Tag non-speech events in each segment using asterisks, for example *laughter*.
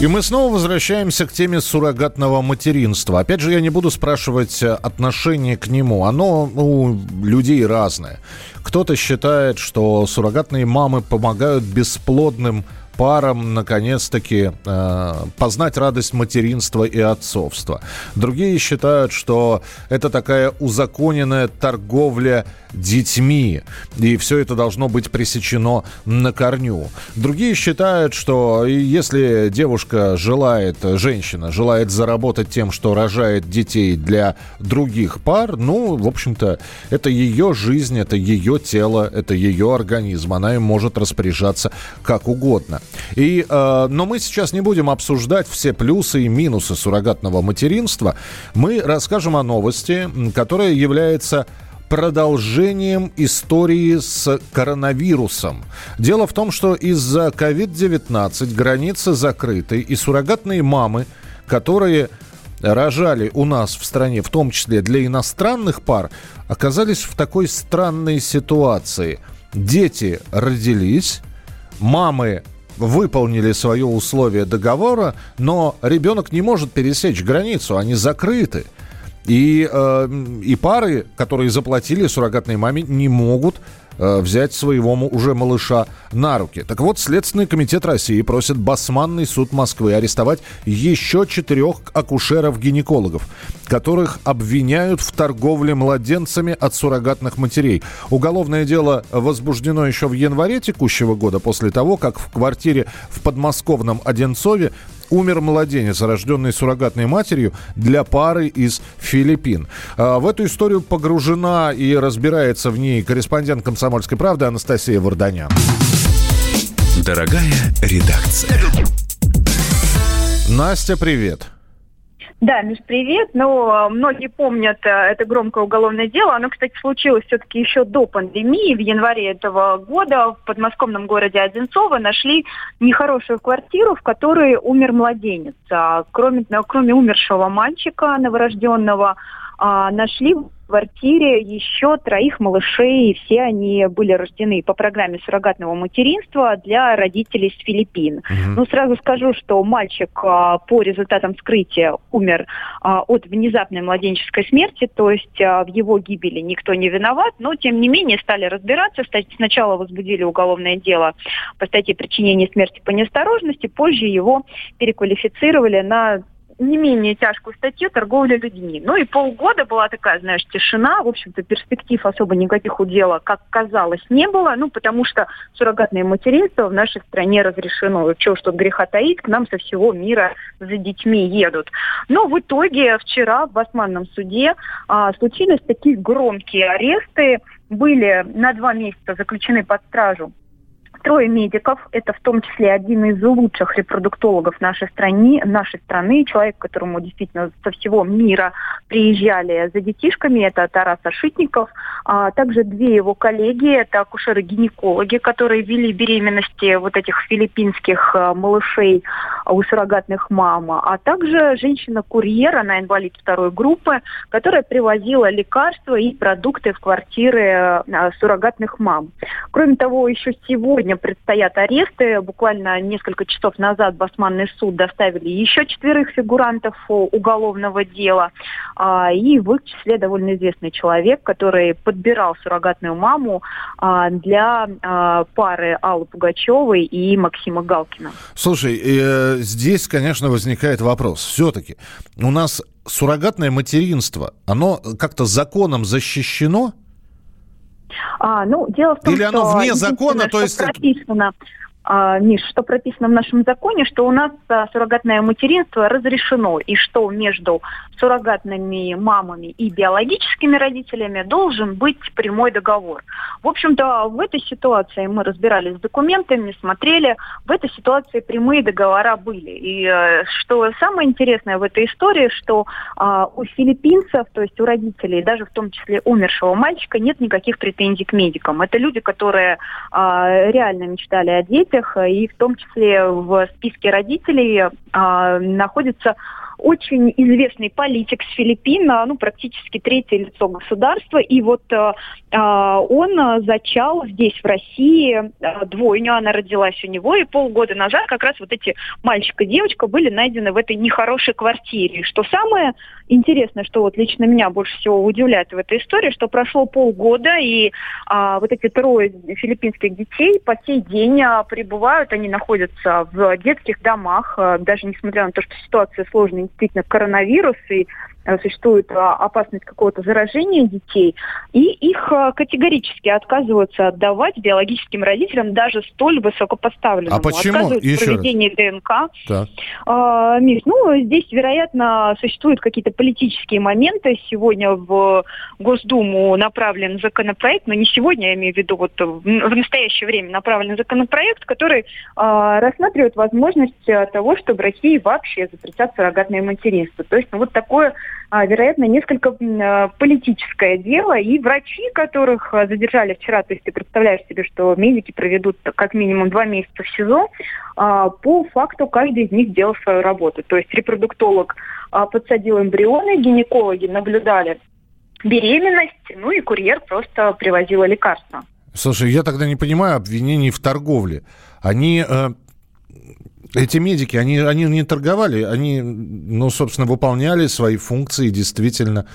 И мы снова возвращаемся к теме суррогатного материнства. Опять же, я не буду спрашивать э, отношение к нему. Оно у людей разное. Кто-то считает, что суррогатные мамы помогают бесплодным парам наконец-таки э, познать радость материнства и отцовства. Другие считают, что это такая узаконенная торговля детьми, и все это должно быть пресечено на корню. Другие считают, что если девушка желает, женщина желает заработать тем, что рожает детей для других пар, ну, в общем-то, это ее жизнь, это ее тело, это ее организм, она им может распоряжаться как угодно. И, э, но мы сейчас не будем обсуждать все плюсы и минусы суррогатного материнства. Мы расскажем о новости, которая является продолжением истории с коронавирусом. Дело в том, что из-за COVID-19 границы закрыты, и суррогатные мамы, которые рожали у нас в стране, в том числе для иностранных пар, оказались в такой странной ситуации. Дети родились, мамы выполнили свое условие договора, но ребенок не может пересечь границу, они закрыты. И, э, и пары, которые заплатили суррогатной маме, не могут взять своего уже малыша на руки. Так вот, Следственный комитет России просит Басманный суд Москвы арестовать еще четырех акушеров-гинекологов, которых обвиняют в торговле младенцами от суррогатных матерей. Уголовное дело возбуждено еще в январе текущего года, после того, как в квартире в подмосковном Одинцове умер младенец, рожденный суррогатной матерью для пары из Филиппин. А, в эту историю погружена и разбирается в ней корреспондент «Комсомольской правды» Анастасия Варданян. Дорогая редакция. Настя, привет. Да, Миш, привет. Ну, многие помнят э, это громкое уголовное дело. Оно, кстати, случилось все-таки еще до пандемии. В январе этого года в подмосковном городе Одинцово нашли нехорошую квартиру, в которой умер младенец. А кроме, кроме умершего мальчика новорожденного, а, нашли квартире еще троих малышей, и все они были рождены по программе суррогатного материнства для родителей с Филиппин. Угу. Ну, сразу скажу, что мальчик а, по результатам вскрытия умер а, от внезапной младенческой смерти, то есть а, в его гибели никто не виноват, но, тем не менее, стали разбираться. Сначала возбудили уголовное дело по статье причинения смерти по неосторожности, позже его переквалифицировали на не менее тяжкую статью торговля людьми. Ну и полгода была такая, знаешь, тишина. В общем-то, перспектив особо никаких у дела, как казалось, не было. Ну, потому что суррогатное материнство в нашей стране разрешено. Чего что греха таит, к нам со всего мира за детьми едут. Но в итоге вчера в Басманном суде а, случились такие громкие аресты. Были на два месяца заключены под стражу Трое медиков, это в том числе один из лучших репродуктологов нашей страны, нашей страны, человек, которому действительно со всего мира приезжали за детишками, это Тарас Ашитников, а также две его коллеги, это акушеры-гинекологи, которые вели беременности вот этих филиппинских а, малышей у суррогатных мам, а также женщина-курьер, она инвалид второй группы, которая привозила лекарства и продукты в квартиры а, суррогатных мам. Кроме того, еще сегодня сегодня предстоят аресты. Буквально несколько часов назад Басманный суд доставили еще четверых фигурантов уголовного дела. А, и в их числе довольно известный человек, который подбирал суррогатную маму а, для а, пары Аллы Пугачевой и Максима Галкина. Слушай, э, здесь, конечно, возникает вопрос. Все-таки у нас суррогатное материнство, оно как-то законом защищено? А, ну, дело в том, Или оно что вне закона, то есть... Прописано, Миш, что прописано в нашем законе, что у нас а, суррогатное материнство разрешено, и что между суррогатными мамами и биологическими родителями должен быть прямой договор. В общем-то, в этой ситуации мы разбирались с документами, смотрели, в этой ситуации прямые договора были. И э, что самое интересное в этой истории, что э, у филиппинцев, то есть у родителей, даже в том числе умершего мальчика, нет никаких претензий к медикам. Это люди, которые э, реально мечтали о детях, и в том числе в списке родителей э, находится очень известный политик с Филиппин, ну, практически третье лицо государства. И вот э, а, он зачал здесь, в России, э, двойню. Она родилась у него. И полгода назад как раз вот эти мальчик и девочка были найдены в этой нехорошей квартире. Что самое интересное, что вот лично меня больше всего удивляет в этой истории, что прошло полгода, и а, вот эти трое филиппинских детей по сей день а, пребывают, они находятся в детских домах, даже несмотря на то, что ситуация сложная, действительно коронавирус, и существует э, опасность какого-то заражения детей, и их э, категорически отказываются отдавать биологическим родителям даже столь высокопоставленным. А почему? Отказывают Еще проведение раз. ДНК. Так. А, Миш, ну, здесь, вероятно, существуют какие-то политические моменты. Сегодня в Госдуму направлен законопроект, но не сегодня, я имею в виду, вот в настоящее время направлен законопроект, который а, рассматривает возможность того, чтобы России вообще запретят суррогатное материнство. То есть, ну, вот такое вероятно, несколько а, политическое дело. И врачи, которых а, задержали вчера, то есть ты представляешь себе, что медики проведут как минимум два месяца в СИЗО, по факту каждый из них делал свою работу. То есть репродуктолог подсадил эмбрионы, гинекологи наблюдали беременность, ну и курьер просто привозил лекарства. Слушай, я тогда не понимаю обвинений в торговле. Они э, эти медики, они, они не торговали, они, ну, собственно, выполняли свои функции действительно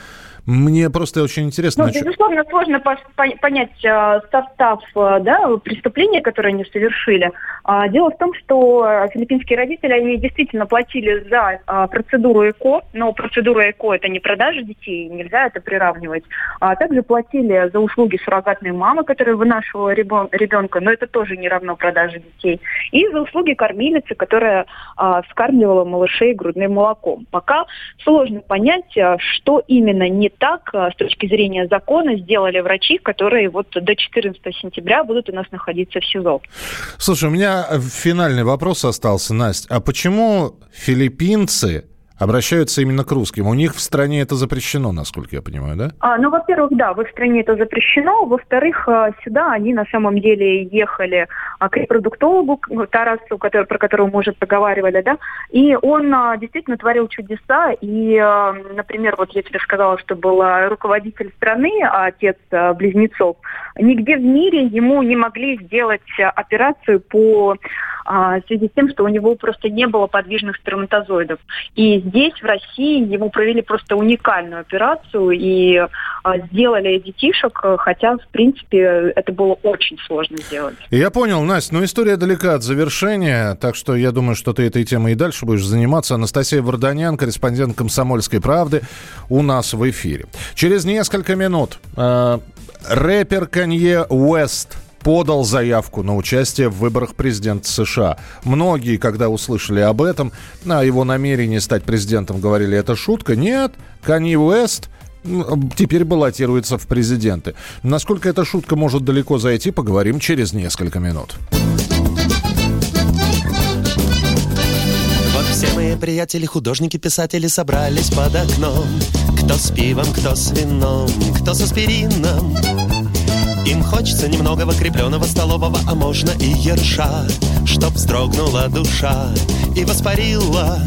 мне просто очень интересно... Ну, безусловно, сложно понять э, состав э, да, преступления, которое они совершили. А, дело в том, что филиппинские родители, они действительно платили за а, процедуру ЭКО, но процедура ЭКО – это не продажа детей, нельзя это приравнивать. А также платили за услуги суррогатной мамы, которая вынашивала ребенка, но это тоже не равно продаже детей. И за услуги кормилицы, которая а, скармливала малышей грудным молоком. Пока сложно понять, что именно не так с точки зрения закона сделали врачи, которые вот до 14 сентября будут у нас находиться в СИЗО. Слушай, у меня финальный вопрос остался, Настя. А почему филиппинцы обращаются именно к русским. У них в стране это запрещено, насколько я понимаю, да? А, ну, во-первых, да, в их стране это запрещено. Во-вторых, а, сюда они на самом деле ехали а, к репродуктологу Тарасу, который, про которого мы уже проговаривали, да, и он а, действительно творил чудеса. И, например, вот я тебе сказала, что был руководитель страны, отец близнецов. Нигде в мире ему не могли сделать операцию по в связи с тем, что у него просто не было подвижных сперматозоидов. И здесь, в России, ему провели просто уникальную операцию и а, сделали детишек, хотя, в принципе, это было очень сложно сделать. Я понял, Настя, но история далека от завершения, так что я думаю, что ты этой темой и дальше будешь заниматься. Анастасия Варданян, корреспондент «Комсомольской правды», у нас в эфире. Через несколько минут э, рэпер Канье Уэст – подал заявку на участие в выборах президента США. Многие, когда услышали об этом, о его намерении стать президентом, говорили, это шутка. Нет, Канни Уэст теперь баллотируется в президенты. Насколько эта шутка может далеко зайти, поговорим через несколько минут. Вот все мои приятели, художники, писатели собрались под окном. Кто с пивом, кто с вином, кто с аспирином. Им хочется немного крепленного столового, а можно и ерша, Чтоб вздрогнула душа и воспарила.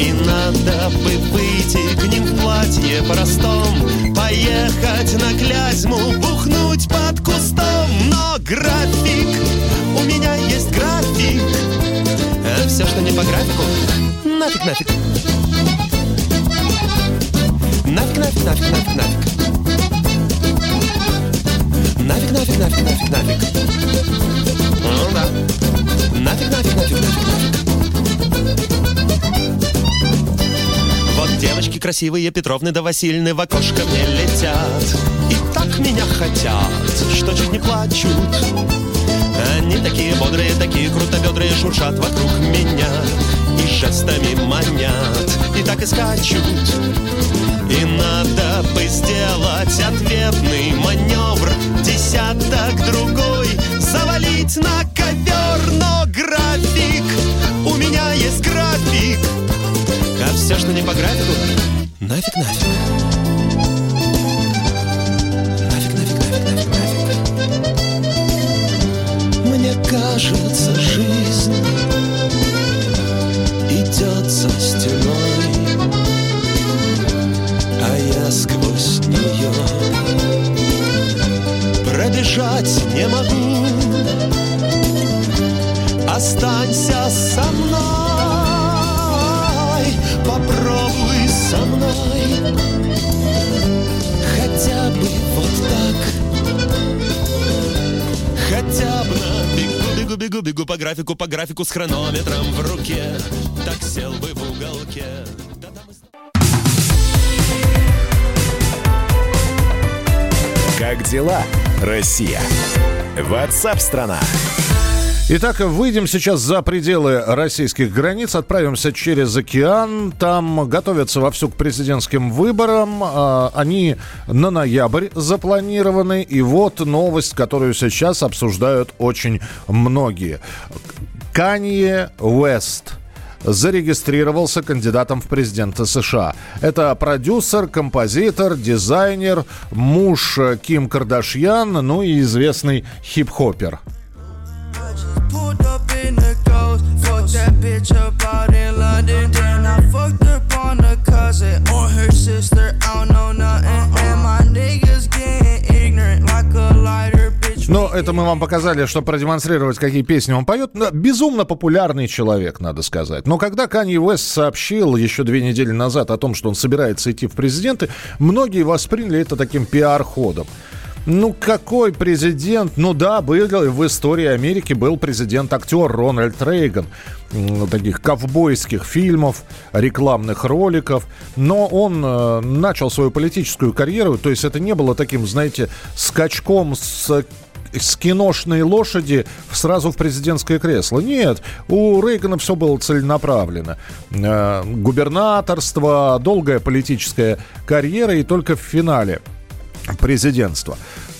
И надо бы выйти к ним в платье простом, Поехать на Клязьму, бухнуть под кустом. Но график, у меня есть график, а все, что не по графику, нафиг, нафиг. Нафиг, нафиг, нафиг, нафиг, нафиг. Нафиг, нафиг, нафиг, нафиг, нафиг. Ну да. Нафиг, нафиг, нафиг, нафиг, нафиг. Вот девочки красивые, Петровны да Васильны в окошко мне летят. И так меня хотят, что чуть не плачут. Они такие бодрые, такие крутобедрые Шуршат вокруг меня И жестами манят И так и скачут и надо бы сделать ответный маневр. Десяток другой завалить на ковер. Но график, у меня есть график. А все, что не по графику, нафиг, нафиг. Кажется, жизнь идет за пробежать не могу. Останься со мной, попробуй со мной, хотя бы вот так, хотя бы. На бегу, бегу, бегу, бегу по графику, по графику с хронометром в руке, так сел бы в уголке. Как дела, Россия? Ватсап-страна! Итак, выйдем сейчас за пределы российских границ, отправимся через океан. Там готовятся вовсю к президентским выборам. А, они на ноябрь запланированы. И вот новость, которую сейчас обсуждают очень многие. Канье Уэст – зарегистрировался кандидатом в президенты США. Это продюсер, композитор, дизайнер, муж Ким Кардашьян, ну и известный хип-хоппер. that bitch это мы вам показали, чтобы продемонстрировать, какие песни он поет. Безумно популярный человек, надо сказать. Но когда Канье Уэст сообщил еще две недели назад о том, что он собирается идти в президенты, многие восприняли это таким пиар-ходом. Ну, какой президент? Ну да, был в истории Америки был президент-актер Рональд Рейган. Таких ковбойских фильмов, рекламных роликов. Но он э, начал свою политическую карьеру. То есть это не было таким, знаете, скачком с с киношной лошади сразу в президентское кресло. Нет, у Рейгана все было целенаправленно. Э, губернаторство, долгая политическая карьера и только в финале президентства.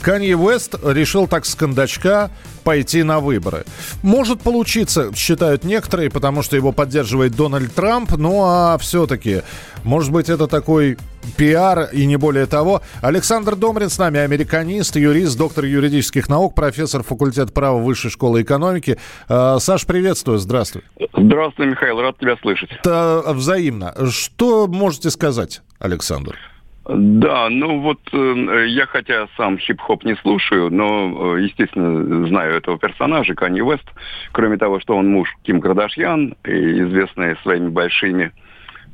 Канье Уэст решил так с кондачка пойти на выборы. Может получиться, считают некоторые, потому что его поддерживает Дональд Трамп. Ну а все-таки, может быть, это такой пиар и не более того. Александр Домрин с нами, американист, юрист, доктор юридических наук, профессор факультета права Высшей школы экономики. А, Саш, приветствую, здравствуй. Здравствуй, Михаил, рад тебя слышать. Это взаимно. Что можете сказать, Александр? Да, ну вот э, я хотя сам хип-хоп не слушаю, но, э, естественно, знаю этого персонажа, Канни Уэст. Кроме того, что он муж Ким Кардашьян, известный своими большими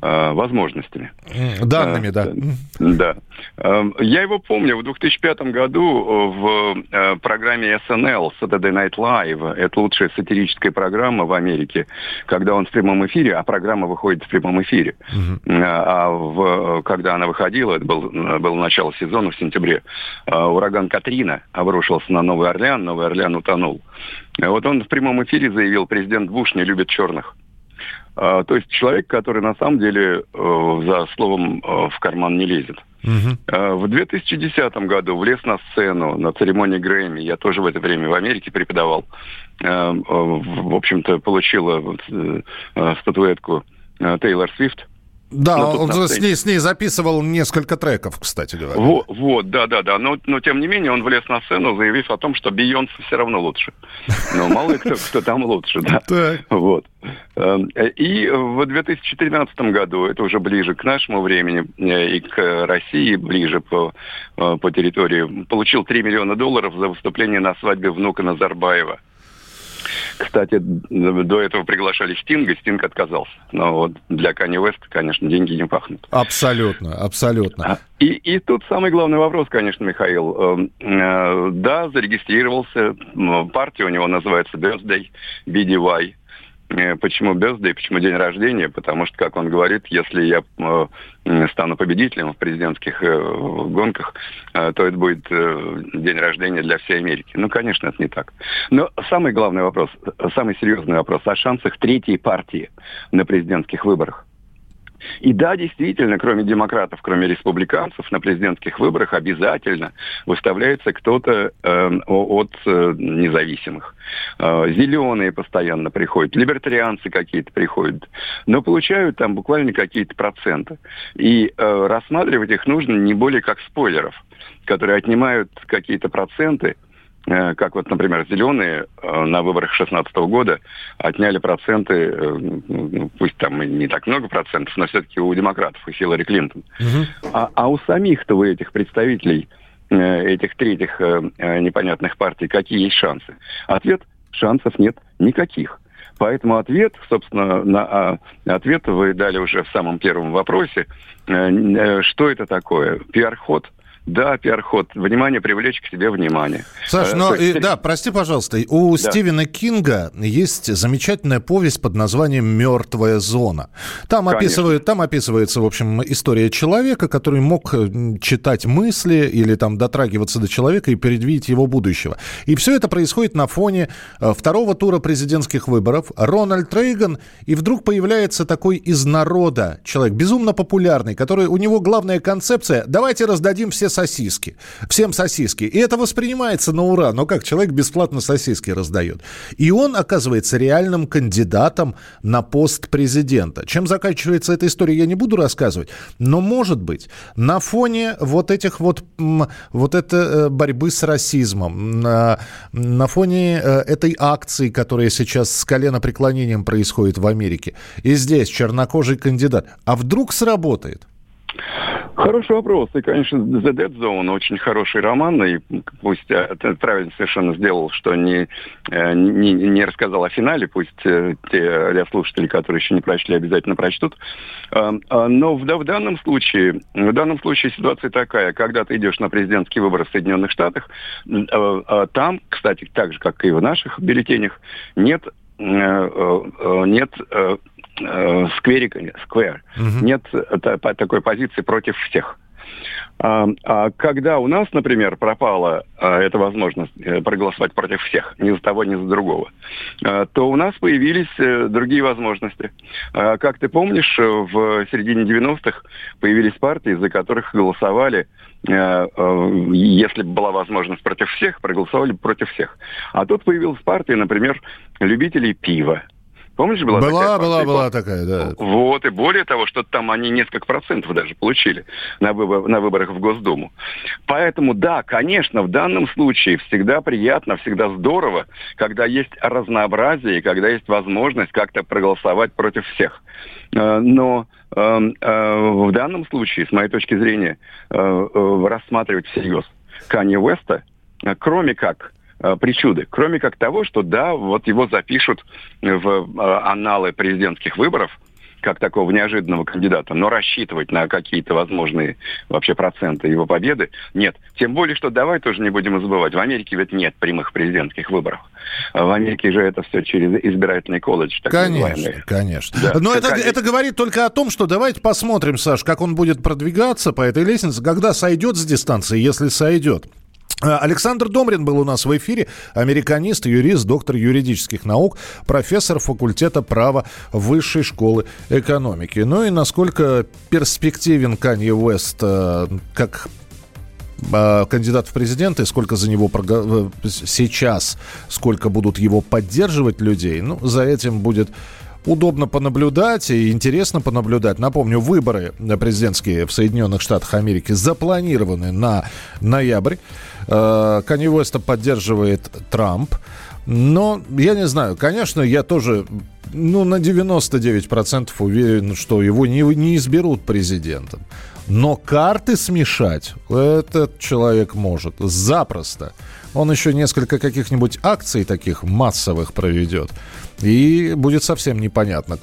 возможностями. Данными, да. Э, да. Эм, я его помню в 2005 году в э, программе SNL, Saturday Night Live. Это лучшая сатирическая программа в Америке, когда он в прямом эфире, а программа выходит в прямом эфире. Угу. А в, когда она выходила, это был, было начало сезона в сентябре, ураган Катрина обрушился на Новый Орлеан, Новый Орлеан утонул. Вот он в прямом эфире заявил, президент Буш не любит черных. А, то есть человек, который на самом деле э, за словом э, в карман не лезет. Угу. В 2010 году влез на сцену на церемонии Грэмми. Я тоже в это время в Америке преподавал. Э, в общем-то, получила статуэтку Тейлор Свифт да, он с ней, с ней записывал несколько треков, кстати говоря. Вот, вот да, да, да. Но, но тем не менее он влез на сцену, заявив о том, что Бейонсе все равно лучше. Но мало ли кто, кто там лучше, да. *laughs* Вот. Эм, и в 2013 году, это уже ближе к нашему времени э, и к России, ближе по, э, по территории, получил 3 миллиона долларов за выступление на свадьбе внука Назарбаева. Кстати, до этого приглашали Стинга, Стинг отказался. Но вот для Кани Веста, конечно, деньги не пахнут. Абсолютно, абсолютно. А, и, и тут самый главный вопрос, конечно, Михаил. Эм, э, да, зарегистрировался, партия у него называется Birthday, BDY. Э, почему birthday, почему день рождения? Потому что, как он говорит, если я э, стану победителем в президентских э, гонках, то это будет день рождения для всей Америки. Ну, конечно, это не так. Но самый главный вопрос, самый серьезный вопрос о шансах третьей партии на президентских выборах. И да, действительно, кроме демократов, кроме республиканцев, на президентских выборах обязательно выставляется кто-то э, от э, независимых. Э, зеленые постоянно приходят, либертарианцы какие-то приходят, но получают там буквально какие-то проценты. И э, рассматривать их нужно не более как спойлеров, которые отнимают какие-то проценты, как вот, например, зеленые э, на выборах 2016 года отняли проценты, э, ну, пусть там и не так много процентов, но все-таки у демократов, у Хиллари Клинтон. Угу. А, а у самих-то, у этих представителей этих третьих непонятных партий, какие есть шансы? Ответ – шансов нет никаких. Поэтому ответ, собственно, на а, ответ вы дали уже в самом первом вопросе. Что это такое? Пиар-ход – да, пиар-ход. Внимание, привлечь к себе внимание. Саш, э, но, есть... и, да, прости, пожалуйста, у да. Стивена Кинга есть замечательная повесть под названием «Мертвая зона». Там, описывают, там описывается, в общем, история человека, который мог читать мысли или там дотрагиваться до человека и предвидеть его будущего. И все это происходит на фоне э, второго тура президентских выборов. Рональд Рейган, и вдруг появляется такой из народа человек, безумно популярный, который, у него главная концепция «давайте раздадим все сосиски. Всем сосиски. И это воспринимается на ура. Но как человек бесплатно сосиски раздает. И он оказывается реальным кандидатом на пост президента. Чем заканчивается эта история, я не буду рассказывать. Но, может быть, на фоне вот этих вот, вот это э, борьбы с расизмом, на, на фоне э, этой акции, которая сейчас с коленопреклонением происходит в Америке, и здесь чернокожий кандидат, а вдруг сработает? Хороший вопрос. И, конечно, The Dead Zone очень хороший роман, и пусть э, правильно совершенно сделал, что не, э, не, не рассказал о финале, пусть э, те слушатели, которые еще не прочли, обязательно прочтут. Но в, в данном случае, в данном случае ситуация такая, когда ты идешь на президентские выборы в Соединенных Штатах, там, кстати, так же, как и в наших бюллетенях, нет нет э, скверика, сквер. Угу. Нет такой позиции против всех. А, а когда у нас, например, пропала а, эта возможность э, проголосовать против всех, ни за того, ни за другого, а, то у нас появились а, другие возможности. А, как ты помнишь, в середине 90-х появились партии, за которых голосовали а, если бы была возможность против всех, проголосовали против всех. А тут появилась партия, например, любителей пива. Помнишь, была, была такая? Была, была, такая, да. Вот, и более того, что там они несколько процентов даже получили на, выбор, на выборах в Госдуму. Поэтому, да, конечно, в данном случае всегда приятно, всегда здорово, когда есть разнообразие, когда есть возможность как-то проголосовать против всех. Э, но эм, э, в данном случае, с моей точки зрения, э, рассматривать всерьез Канье Уэста, кроме как причуды, кроме как того, что да, вот его запишут в э, анналы президентских выборов, как такого неожиданного кандидата, но рассчитывать на какие-то возможные вообще проценты его победы нет. Тем более, что давай тоже не будем забывать, в Америке ведь нет прямых президентских выборов. В Америке же это все через избирательный колледж. Так конечно, называемый. конечно. Да. Но это, это говорит только о том, что давайте посмотрим, Саш, как он будет продвигаться по этой лестнице, когда сойдет с дистанции, если сойдет. Э, Александр Домрин был у нас в эфире, американист, юрист, доктор юридических наук, профессор факультета права Высшей школы экономики. Ну и насколько перспективен Канье Уэст э, как э, кандидат в президенты, сколько за него сейчас, сколько будут его поддерживать людей, ну, за этим будет удобно понаблюдать и интересно понаблюдать. Напомню, выборы президентские в Соединенных Штатах Америки запланированы на ноябрь. Э, Канни Уэста поддерживает Трамп. Но я не знаю, конечно, я тоже ну, на 99% уверен, что его не, не изберут президентом. Но карты смешать этот человек может запросто. Он еще несколько каких-нибудь акций таких массовых проведет. И будет совсем непонятно,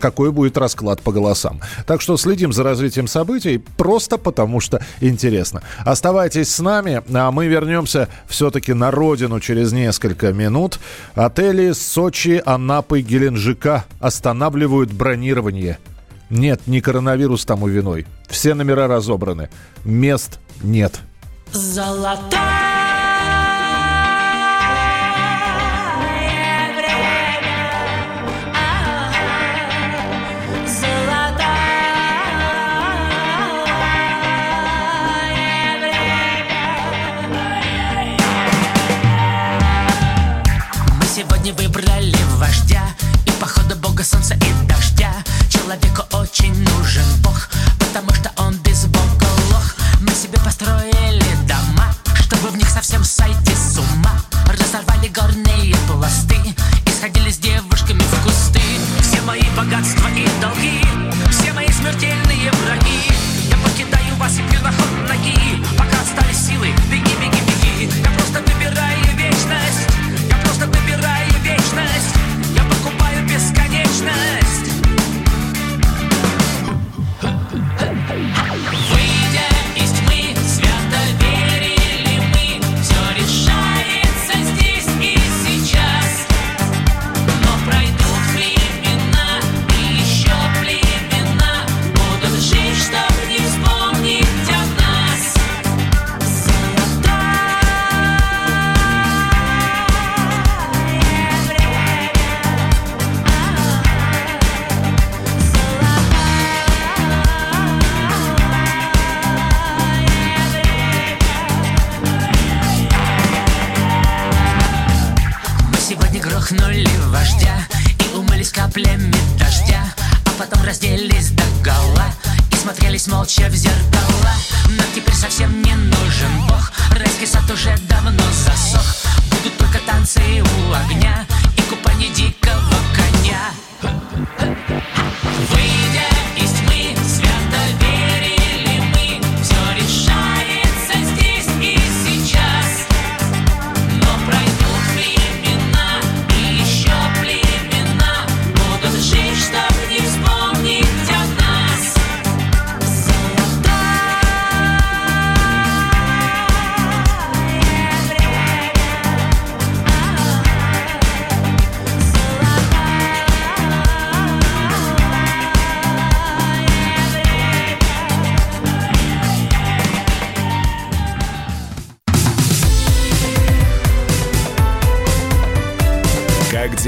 какой будет расклад по голосам. Так что следим за развитием событий просто потому, что интересно. Оставайтесь с нами, а мы вернемся все-таки на родину через несколько минут. Отели Сочи, Анапы, Геленджика останавливают бронирование. Нет, не коронавирус тому виной. Все номера разобраны. Мест нет. Золотая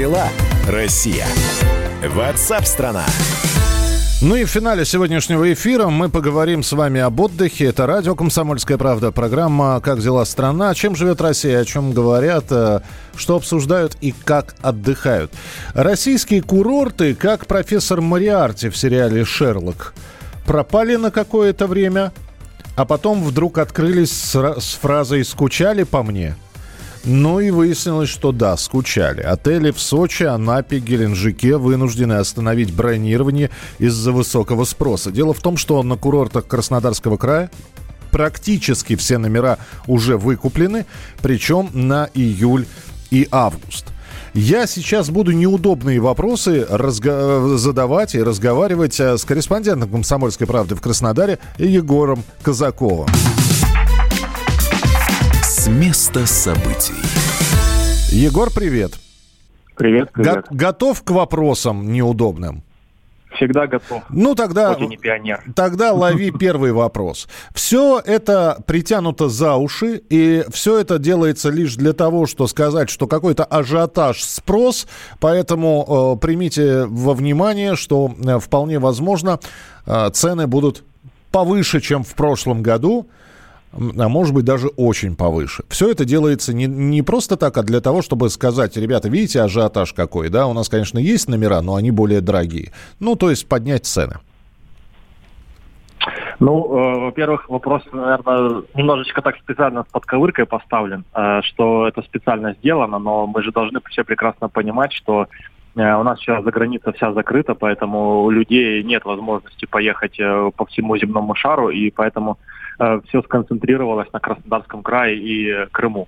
дела, Россия? Ватсап-страна! Ну и в финале сегодняшнего эфира мы поговорим с вами об отдыхе. Это радио «Комсомольская правда», программа «Как дела страна?», чем живет Россия, о чем говорят, э, что обсуждают и как отдыхают. Российские курорты, как профессор Мариарти в сериале «Шерлок», пропали на какое-то время, а потом вдруг открылись с, ра- с фразой «скучали по мне?». Ну и выяснилось, что да, скучали. Отели в Сочи, Анапе, Геленджике вынуждены остановить бронирование из-за высокого спроса. Дело в том, что на курортах Краснодарского края практически все номера уже выкуплены, причем на июль и август. Я сейчас буду неудобные вопросы разго- задавать и разговаривать э, с корреспондентом «Комсомольской правды» в Краснодаре Егором Казаковым. Места событий. Егор, привет. Привет, Го- привет. готов к вопросам неудобным? Всегда готов. Ну тогда, Хоть и не пионер. тогда лови *laughs* первый вопрос. Все это притянуто за уши, и все это делается лишь для того, что сказать, что какой-то ажиотаж, спрос, поэтому э, примите во внимание, что э, вполне возможно э, цены будут повыше, чем в прошлом году, а может быть даже очень повыше. Все это делается не, не просто так, а для того, чтобы сказать, ребята, видите ажиотаж какой, да, у нас, конечно, есть номера, но они более дорогие. Ну, то есть поднять цены. Ну, э, во-первых, вопрос, наверное, немножечко так специально с подковыркой поставлен, э, что это специально сделано, но мы же должны все прекрасно понимать, что Э, у нас сейчас за граница вся закрыта, поэтому у людей нет возможности поехать э, по всему земному шару, и поэтому все сконцентрировалось на Краснодарском крае и Крыму.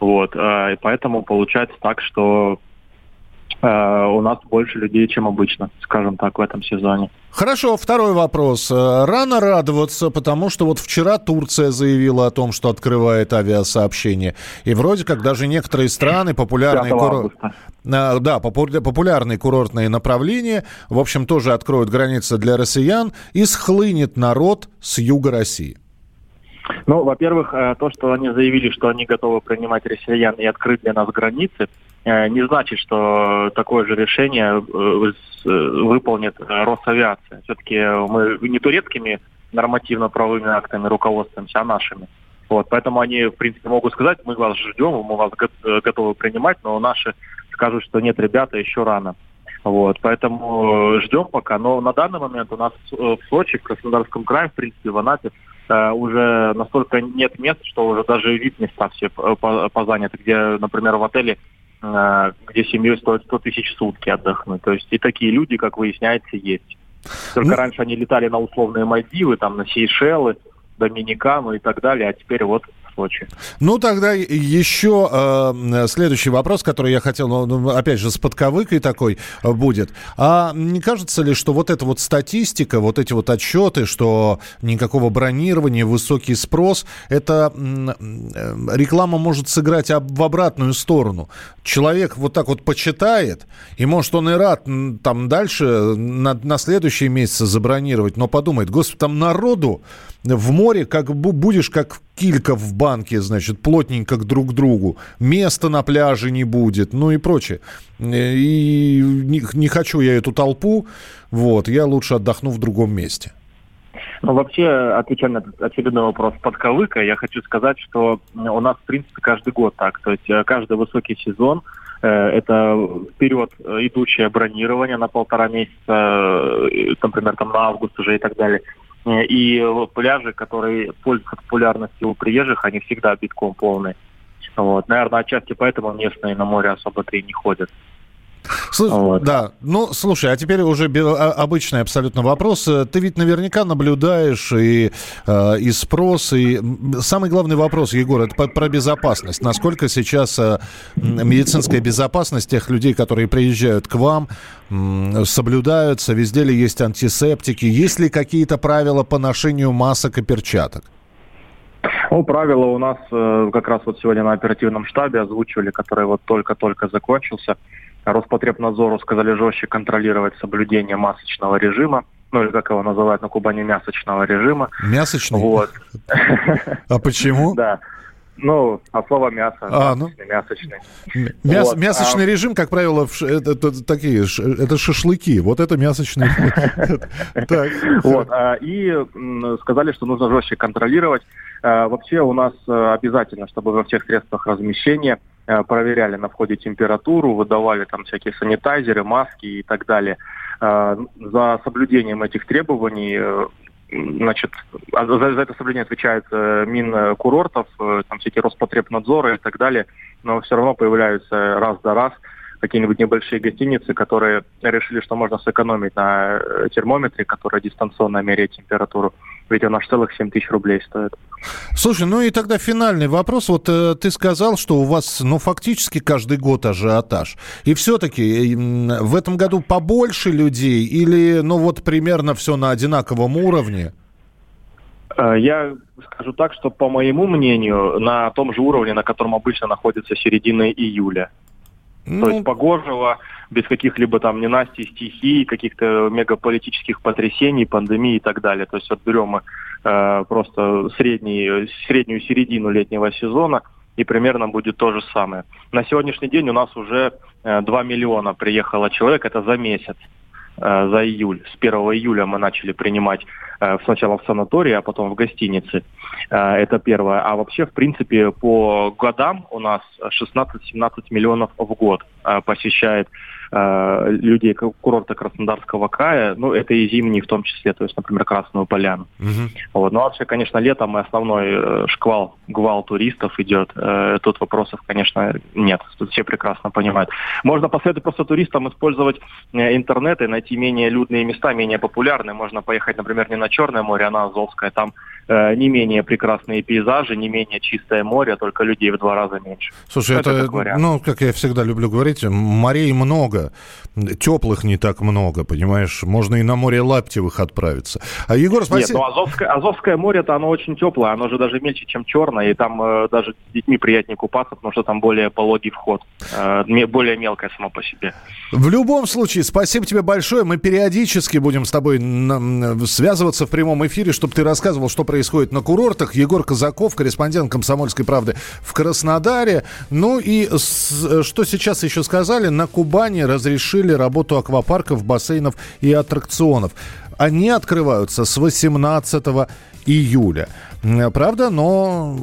Вот, и поэтому получается так, что у нас больше людей, чем обычно, скажем так, в этом сезоне. Хорошо, второй вопрос. Э, рано радоваться, потому что вот вчера Турция заявила о том, что открывает авиасообщение. И вроде как даже некоторые страны, популярные, кур... А, да, популярные курортные направления, в общем, тоже откроют границы для россиян и схлынет народ с юга России. Ну, во-первых, э, то, что они заявили, что они готовы принимать россиян и открыть для нас границы, э, не значит, что такое же решение выполнит Росавиация. Все-таки мы не турецкими нормативно-правовыми актами руководствуемся, а нашими. Вот, поэтому они, в принципе, могут сказать, мы вас ждем, мы вас готовы принимать, но наши скажут, что нет, ребята, еще рано. Вот, поэтому ждем пока. Но на данный момент у нас в Сочи, в Краснодарском крае, в принципе, в Анапе, э, уже настолько нет мест, что уже даже вид места все позаняты, где, например, в отеле Э, где семьей стоит 100 тысяч сутки отдохнуть. То есть и такие люди, как выясняется, есть. Только ну... раньше они летали на условные Мальдивы, там на Сейшелы, Доминикану и так далее, а теперь вот Сочи. Ну, тогда еще э, следующий вопрос, который я хотел, ну, ну, опять же, с подковыкой такой э, будет. А не кажется ли, что вот эта вот статистика, вот эти вот отчеты, что никакого бронирования, высокий спрос, это э, реклама может сыграть в обратную сторону. Человек вот так вот почитает, и может он и рад там дальше на, на следующие месяцы забронировать, но подумает, господи, там народу в море, как будешь как килька в банке, значит, плотненько к друг другу, места на пляже не будет, ну и прочее. И не, не хочу я эту толпу, вот, я лучше отдохну в другом месте. Ну, вообще, отвечая на очередной вопрос подковыка, я хочу сказать, что у нас, в принципе, каждый год так. То есть э, каждый высокий сезон э, это вперед идущее бронирование на полтора месяца, э, например, там на август уже и так далее. И пляжи, которые пользуются популярностью у приезжих, они всегда битком полные. Вот. Наверное, отчасти поэтому местные на море особо-то и не ходят. Слушай, вот. Да, ну слушай, а теперь уже а, обычный абсолютно вопрос. Ты ведь наверняка наблюдаешь и, э, и спрос, и самый главный вопрос, Егор, это про безопасность. Насколько сейчас э, медицинская безопасность тех людей, которые приезжают к вам, соблюдаются? Везде ли есть антисептики? Есть ли какие-то правила по ношению масок и перчаток? Ну, правила у нас э, как раз вот сегодня на оперативном штабе озвучивали, который вот только-только закончился. Роспотребнадзору сказали жестче контролировать соблюдение масочного режима, ну или как его называют на Кубани, мясочного режима. Мясочный? Вот. А почему? *laughs* Да. Ну, а слово мясо. А, ну. Мясочный. Мяс, вот. Мясочный а... режим, как правило, это, это такие, это шашлыки. Вот это мясочный. *laughs* Вот. А, и сказали, что нужно жестче контролировать. А, вообще у нас э, обязательно, чтобы во всех средствах размещения проверяли на входе температуру, выдавали там всякие санитайзеры, маски и так далее. Э, за соблюдением этих требований э, значит, а за, за это соблюдение отвечает Мин курортов, там всякие Роспотребнадзоры и так далее, но все равно появляются раз за раз какие-нибудь небольшие гостиницы, которые решили, что можно сэкономить на термометре, который дистанционно меряет температуру. Ведь он аж целых 7 тысяч рублей стоит. Слушай, ну и тогда финальный вопрос. Вот э, ты сказал, что у вас, ну, фактически каждый год ажиотаж. И все-таки э, в этом году побольше людей или, ну, вот примерно все на одинаковом уровне? Э, я скажу так, что, по моему мнению, на том же уровне, на котором обычно находится середина июля. Ну... То есть погожего, без каких-либо там ненастий, стихий, каких-то мегаполитических потрясений, пандемии и так далее. То есть вот берем мы э, просто средний, среднюю середину летнего сезона, и примерно будет то же самое. На сегодняшний день у нас уже э, 2 миллиона приехало человек, это за месяц, э, за июль. С 1 июля мы начали принимать сначала в санатории, а потом в гостинице. Э, это первое. А вообще, в принципе, по годам у нас 16-17 миллионов в год э, посещает э, людей курорта Краснодарского края, ну, это и зимние в том числе, то есть, например, Красную Поляну. Мгм. Вот. Ну, а вообще, конечно, летом основной э, шквал, гвал туристов идет. Э, тут вопросов, конечно, нет. Тут все прекрасно понимают. Можно посоветовать просто туристам использовать э, интернет и найти менее людные места, менее популярные. Можно поехать, например, не на Черное море, а на Азовское. Там э, не менее прекрасные пейзажи, не менее чистое море, только людей в два раза меньше. Слушай, это, Это как ну, как я всегда люблю говорить, морей много, теплых не так много, понимаешь? Можно и на море Лаптевых отправиться. А, Егор, Нет, спасибо. ну Азовское, Азовское море-то оно очень теплое, оно же даже меньше, чем Черное, и там э, даже с детьми приятнее купаться, потому что там более пологий вход, э, более мелкое само по себе. В любом случае, спасибо тебе большое. Мы периодически будем с тобой м, связываться в прямом эфире, чтобы ты рассказывал, что происходит на курортах. Егор Казаков, корреспондент «Комсомольской правды» в Краснодаре. Ну и с- что сейчас еще сказали, на Кубани разрешили работу аквапарков, бассейнов и аттракционов. Они открываются с 18 июля. М, Правда, но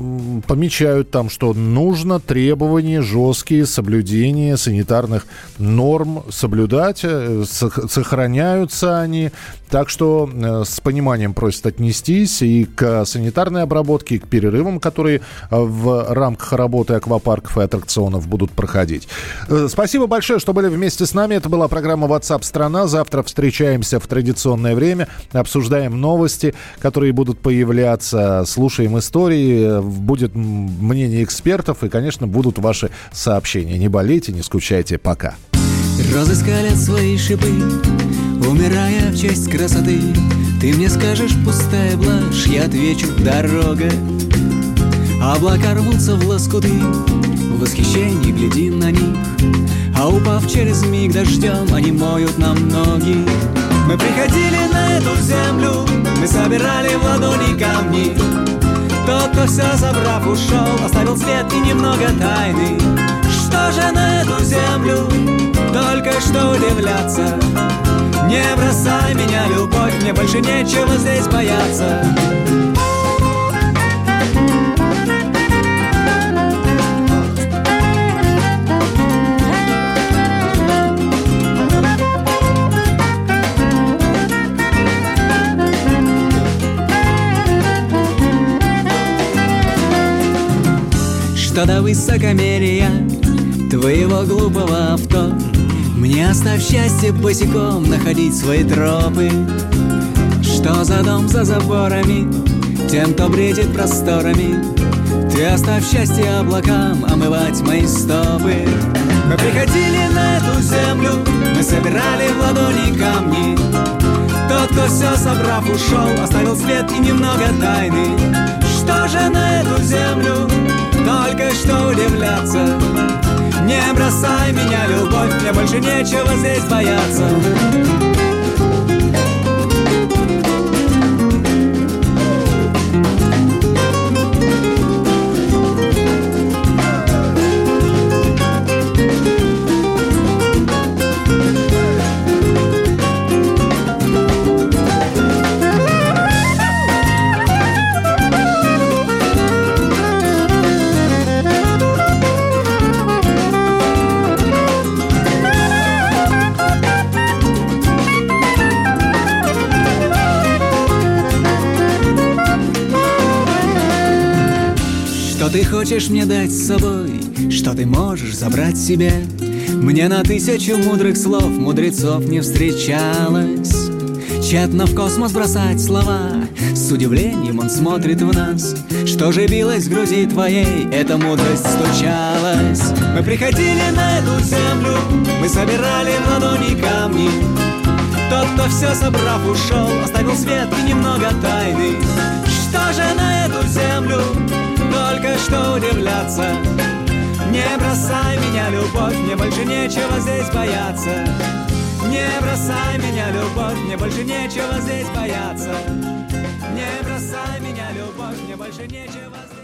помечают там, что нужно требования жесткие, соблюдение санитарных норм соблюдать, э, сох- сохраняются они. Так что э, с пониманием просят отнестись и к санитарной обработке, и к перерывам, которые э, в рамках работы аквапарков и аттракционов будут проходить. Э, Спасибо большое, что были вместе с нами. Это была программа WhatsApp страна. Завтра встречаемся в традиционное время, обсуждаем новости, которые будут появляться, слушаем истории, э, будет мнение экспертов и, конечно, будут ваши сообщения. Не болейте, не скучайте. Пока. Розы скалят свои шипы, умирая в честь красоты. Ты мне скажешь, пустая блажь, я отвечу, дорога. Облака рвутся в лоскуты, в восхищении глядим на них. А упав через миг дождем, они моют нам ноги. Мы приходили на эту землю, мы собирали в ладони камни. Тот, кто все забрав, ушел, оставил след и немного тайны. Что же на эту землю только что удивляться? Не бросай меня, любовь, мне больше нечего здесь бояться. Что до высокомерия твоего глупого авто. Мне оставь счастье босиком находить свои тропы. Что за дом за заборами Тем, кто бредит просторами. Ты оставь счастье облакам омывать мои стопы. Мы приходили на эту землю Мы собирали в ладони камни. Тот, кто все собрав, ушел Оставил след и немного тайны. Что же на эту землю только что удивляться. Не бросай меня, любовь, мне больше нечего здесь бояться Ты хочешь мне дать с собой, что ты можешь забрать себе? Мне на тысячу мудрых слов мудрецов не встречалось. Тщетно в космос бросать слова, с удивлением он смотрит в нас. Что же билось в груди твоей, эта мудрость стучалась. Мы приходили на эту землю, мы собирали в ладони камни. Тот, кто все собрав, ушел, оставил свет и немного тайны. Что же на эту землю только что удивляться? Не бросай меня, любовь, мне больше нечего здесь бояться. Не бросай меня, любовь, мне больше нечего здесь бояться. Не бросай меня, любовь, мне больше нечего здесь